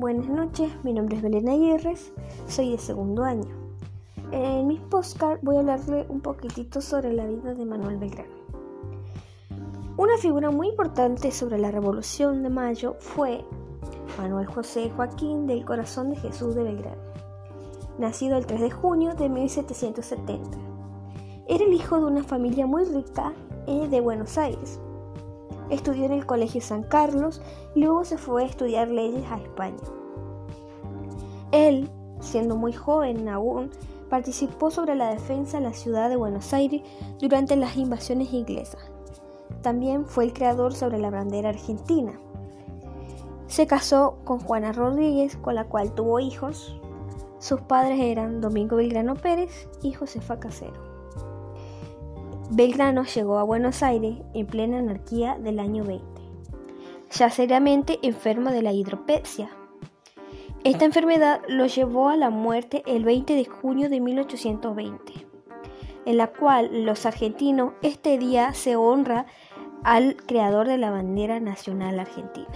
buenas noches. Mi nombre es Belén Aguirre, soy de segundo año. En mis postcards voy a hablarle un poquitito sobre la vida de Manuel Belgrano. Una figura muy importante sobre la Revolución de Mayo fue Manuel José Joaquín del Corazón de Jesús de Belgrano, nacido el 3 de junio de 1770. Era el hijo de una familia muy rica eh, de Buenos Aires Estudió en el Colegio San Carlos y luego se fue a estudiar leyes a España. Él, siendo muy joven aún, participó sobre la defensa de la ciudad de Buenos Aires durante las invasiones inglesas. También fue el creador sobre la bandera argentina. Se casó con Juana Rodríguez, con la cual tuvo hijos. Sus padres eran Domingo Belgrano Pérez y Josefa Casero. Belgrano llegó a Buenos Aires en plena anarquía del año 20, ya seriamente enfermo de la hidropecia. Esta enfermedad lo llevó a la muerte el 20 de junio de 1820, en la cual los argentinos este día se honra al creador de la bandera nacional argentina.